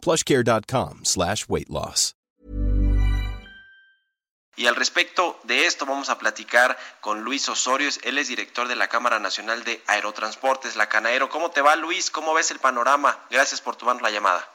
plushcare.com slash weight loss. Y al respecto de esto vamos a platicar con Luis Osorio, él es director de la Cámara Nacional de Aerotransportes, la Canaero. ¿Cómo te va Luis? ¿Cómo ves el panorama? Gracias por tomar la llamada.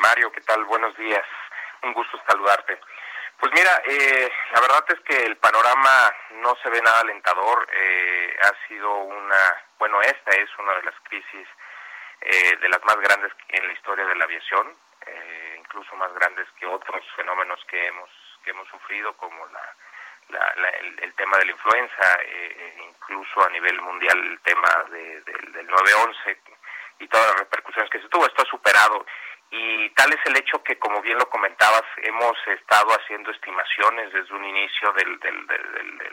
Mario, ¿qué tal? Buenos días. Un gusto saludarte. Pues mira, eh, la verdad es que el panorama no se ve nada alentador. Eh, ha sido una, bueno, esta es una de las crisis eh, de las más grandes en la historia de la aviación, eh, incluso más grandes que otros fenómenos que hemos que hemos sufrido, como la, el, tema de la influenza, eh, incluso a nivel mundial el tema de, del 9-11 y todas las repercusiones que se tuvo. Esto ha superado y tal es el hecho que, como bien lo comentabas, hemos estado haciendo estimaciones desde un inicio de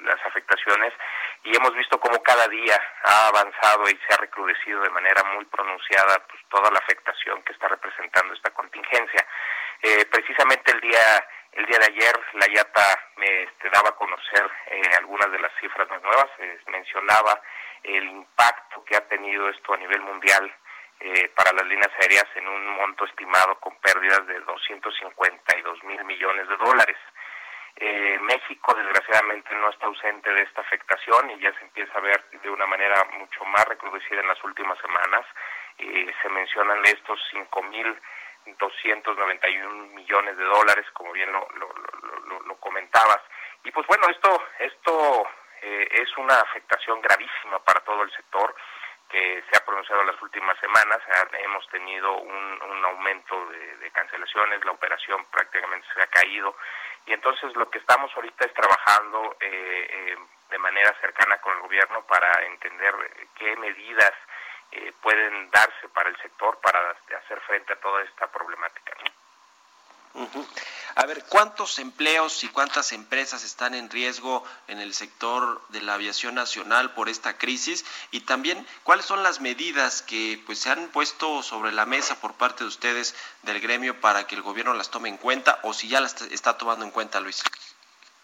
las afectaciones y hemos visto cómo cada día ha avanzado y se ha recrudecido de manera muy pronunciada pues, toda la afectación que está representando esta contingencia. Eh, precisamente el día el día de ayer la IATA me este, daba a conocer eh, algunas de las cifras más nuevas, mencionaba el impacto que ha tenido esto a nivel mundial eh, para las líneas aéreas en un monto estimado con pérdidas de 252 mil millones de dólares. Eh, México desgraciadamente no está ausente de esta afectación y ya se empieza a ver de una manera mucho más recrudecida en las últimas semanas. Eh, se mencionan estos 5.291 millones de dólares, como bien lo, lo, comentabas. Y pues bueno, esto, esto es una afectación gravísima para todo el sector que se ha pronunciado en las últimas semanas. Hemos tenido un, aumento de, cancelaciones, la operación prácticamente se ha caído y entonces lo que estamos ahorita es trabajando eh, eh, de manera cercana con el gobierno para entender qué medidas eh, pueden darse para el sector para hacer frente a toda esta problemática. A ver, ¿cuántos empleos y cuántas empresas están en riesgo en el sector de la aviación nacional por esta crisis? Y también, ¿cuáles son las medidas que pues se han puesto sobre la mesa por parte de ustedes del gremio para que el gobierno las tome en cuenta o si ya las está tomando en cuenta, Luis?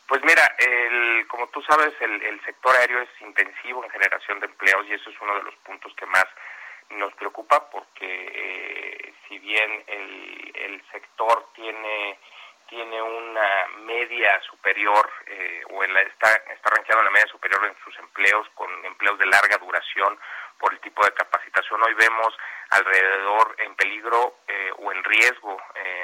Pues mira, el, como tú sabes, el, el sector aéreo es intensivo en generación de empleos y eso es uno de los puntos que más nos preocupa porque eh, si bien el, el sector tiene tiene una media superior eh, o en la, está está rankeado en la media superior en sus empleos con empleos de larga duración por el tipo de capacitación hoy vemos alrededor en peligro eh, o en riesgo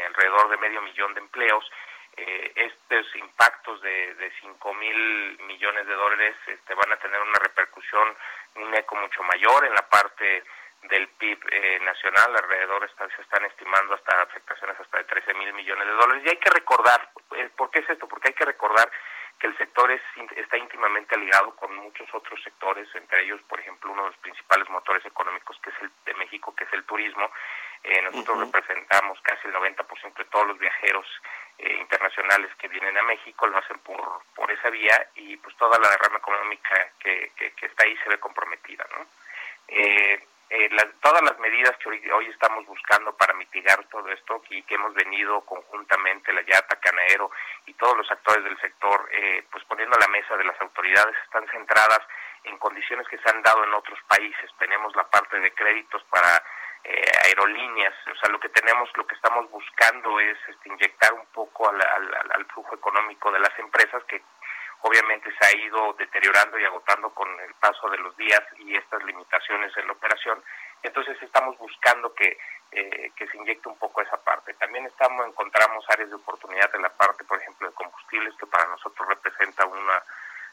alrededor de medio millón de empleos. Estos impactos de, de 5 mil millones de dólares este, van a tener una repercusión un eco mucho mayor en la parte del PIB eh, nacional, alrededor se están estimando hasta afectaciones hasta de 13 mil millones de dólares. Y hay que recordar, eh, ¿por qué es esto? Porque hay que recordar que el sector es, está íntimamente ligado con muchos otros sectores, entre ellos, por ejemplo, uno de los principales motores económicos que es el de México, que es el turismo. Eh, nosotros representamos casi el 90% de todos los viajeros internacionales que vienen a México, lo hacen por, por esa vía y pues toda la derrama económica que, que, que está ahí se ve comprometida, ¿no? Eh, eh, todas las medidas que hoy, estamos buscando para mitigar todo esto y que hemos venido conjuntamente, la YATA, Canaero y todos los actores del sector, eh, pues poniendo a la mesa de las autoridades, están centradas en condiciones que se han dado en otros países. Tenemos la parte de créditos para eh, aerolíneas, o sea, lo que tenemos, lo que estamos buscando es este, inyectar un poco al, al flujo económico de las empresas que obviamente se ha ido deteriorando y agotando con el paso de los días y estas limitaciones en la operación. Entonces estamos buscando que, eh, que se inyecte un poco esa parte. También estamos encontramos áreas de oportunidad en la parte, por ejemplo, de combustibles, que para nosotros representa una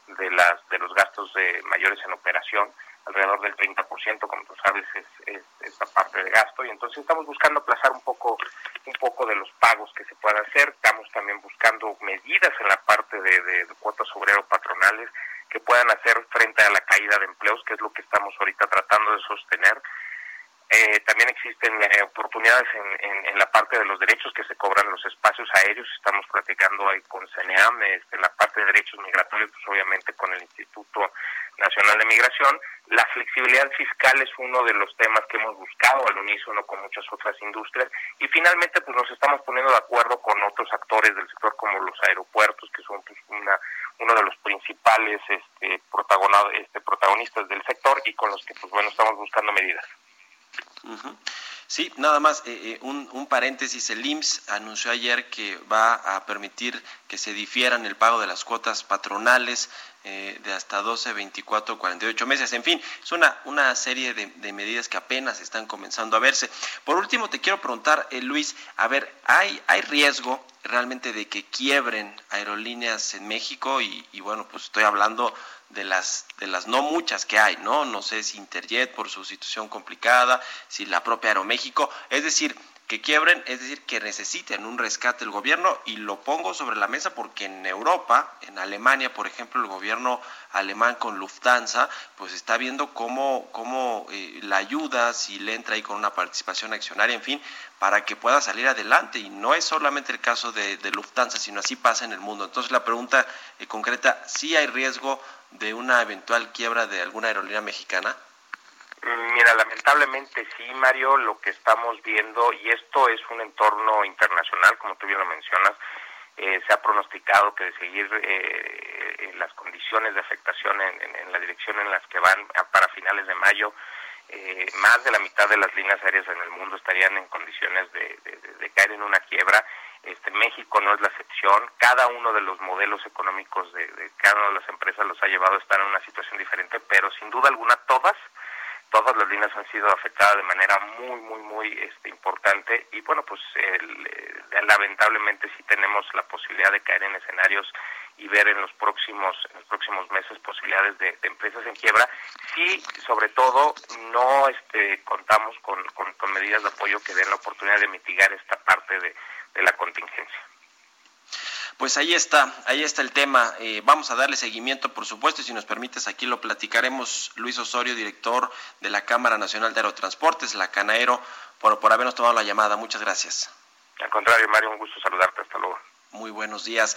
de las de los gastos mayores en operación alrededor del 30%, como tú sabes, es, es, esta parte de gasto, y entonces estamos buscando aplazar un poco, un poco de los pagos que se puedan hacer, estamos también buscando medidas en la parte de, de, cuotas obrero patronales que puedan hacer frente a la caída de empleos, que es lo que estamos ahorita tratando de sostener. Eh, también existen eh, oportunidades en, en, la parte de los derechos que se cobran los espacios aéreos. Estamos platicando ahí con CNEAM, este, en la parte de derechos migratorios, pues obviamente con el Instituto Nacional de Migración. La flexibilidad fiscal es uno de los temas que hemos buscado al unísono con muchas otras industrias y finalmente pues nos estamos poniendo de acuerdo con otros actores del sector como los aeropuertos que son pues, una, uno de los principales este, este, protagonistas del sector y con los que pues bueno estamos buscando medidas. Sí, nada más eh, eh, un, un, paréntesis. El IMSS anunció ayer que va a permitir que se difieran el pago de las cuotas patronales eh, de hasta 12, 24, 48 meses. En fin, es una, una serie de, medidas que apenas están comenzando a verse. Por último, te quiero preguntar, Luis, a ver, ¿hay, ¿hay riesgo realmente de que quiebren aerolíneas en México? Y, y bueno, pues estoy hablando de las, de las no muchas que hay, ¿no? No sé si Interjet por su situación complicada, si la propia Aeroméxico, es decir, que quiebren, es decir, que necesiten un rescate del gobierno y lo pongo sobre la mesa porque en Europa, en Alemania, por ejemplo, el gobierno alemán con Lufthansa, pues está viendo cómo, cómo eh, la ayuda, si le entra ahí con una participación accionaria, en fin, para que pueda salir adelante. Y no es solamente el caso de, Lufthansa, sino así pasa en el mundo. Entonces la pregunta eh, concreta, ¿sí hay riesgo de una eventual quiebra de alguna aerolínea mexicana? Mira, lamentablemente sí, Mario, lo que estamos viendo, y esto es un entorno internacional, como tú bien lo mencionas, eh, se ha pronosticado que de seguir eh, las condiciones de afectación en, la dirección en las que van para finales de mayo, eh, más de la mitad de las líneas aéreas en el mundo estarían en condiciones de, caer en una quiebra. Este, México no es la excepción. Cada uno de los modelos económicos de, de cada una de las empresas los ha llevado a estar en una situación diferente, pero sin duda alguna todas todas las líneas han sido afectadas de manera muy, muy, muy este, importante y bueno, pues eh, lamentablemente sí tenemos la posibilidad de caer en escenarios y ver en los próximos en los próximos meses posibilidades de, empresas en quiebra si sobre todo no este, contamos con, con, con, medidas de apoyo que den la oportunidad de mitigar esta parte de, de la contingencia. Pues ahí está, ahí está el tema. Eh, vamos a darle seguimiento, por supuesto, y si nos permites, aquí lo platicaremos. Luis Osorio, director de la Cámara Nacional de Aerotransportes, la Canaero, por, por habernos tomado la llamada. Muchas gracias. Al contrario, Mario, un gusto saludarte. Hasta luego. Muy buenos días.